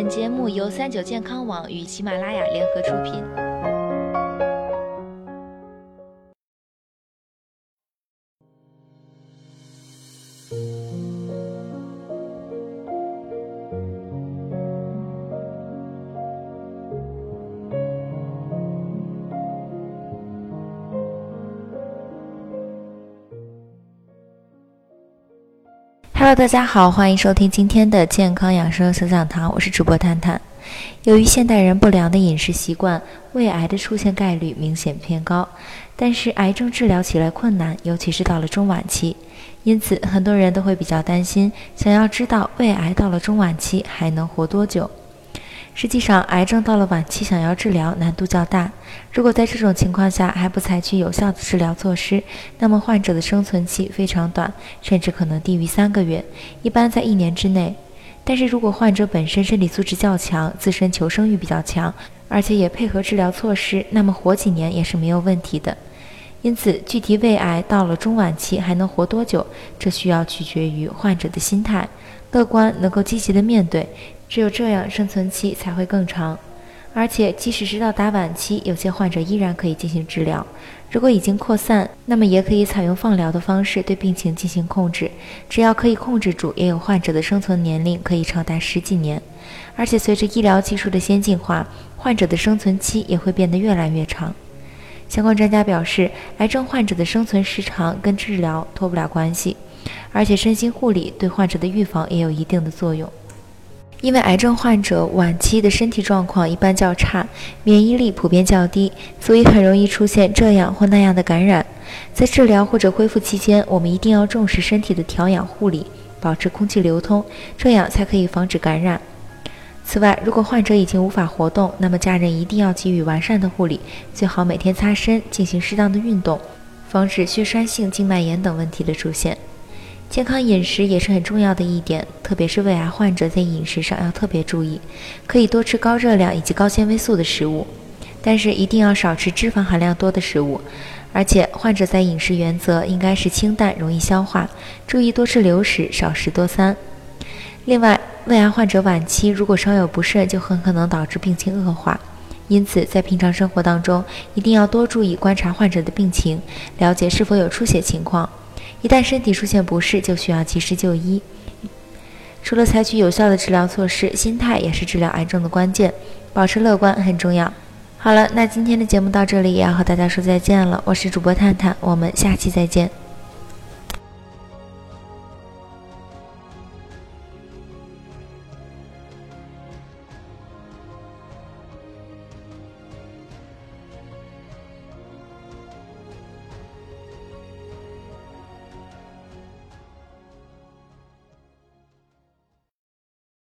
本节目由三九健康网与喜马拉雅联合出品。Hello，大家好，欢迎收听今天的健康养生小讲堂，我是主播探探。由于现代人不良的饮食习惯，胃癌的出现概率明显偏高。但是癌症治疗起来困难，尤其是到了中晚期，因此很多人都会比较担心，想要知道胃癌到了中晚期还能活多久。实际上，癌症到了晚期，想要治疗难度较大。如果在这种情况下还不采取有效的治疗措施，那么患者的生存期非常短，甚至可能低于三个月，一般在一年之内。但是如果患者本身身体素质较强，自身求生欲比较强，而且也配合治疗措施，那么活几年也是没有问题的。因此，具体胃癌到了中晚期还能活多久，这需要取决于患者的心态，乐观，能够积极的面对。只有这样，生存期才会更长。而且，即使是到达晚期，有些患者依然可以进行治疗。如果已经扩散，那么也可以采用放疗的方式对病情进行控制。只要可以控制住，也有患者的生存年龄可以长达十几年。而且，随着医疗技术的先进化，患者的生存期也会变得越来越长。相关专家表示，癌症患者的生存时长跟治疗脱不了关系，而且身心护理对患者的预防也有一定的作用。因为癌症患者晚期的身体状况一般较差，免疫力普遍较低，所以很容易出现这样或那样的感染。在治疗或者恢复期间，我们一定要重视身体的调养护理，保持空气流通，这样才可以防止感染。此外，如果患者已经无法活动，那么家人一定要给予完善的护理，最好每天擦身，进行适当的运动，防止血栓性静脉炎等问题的出现。健康饮食也是很重要的一点，特别是胃癌患者在饮食上要特别注意，可以多吃高热量以及高纤维素的食物，但是一定要少吃脂肪含量多的食物。而且患者在饮食原则应该是清淡、容易消化，注意多吃流食，少食多餐。另外，胃癌患者晚期如果稍有不慎，就很可能导致病情恶化，因此在平常生活当中一定要多注意观察患者的病情，了解是否有出血情况。一旦身体出现不适，就需要及时就医。除了采取有效的治疗措施，心态也是治疗癌症的关键，保持乐观很重要。好了，那今天的节目到这里也要和大家说再见了。我是主播探探，我们下期再见。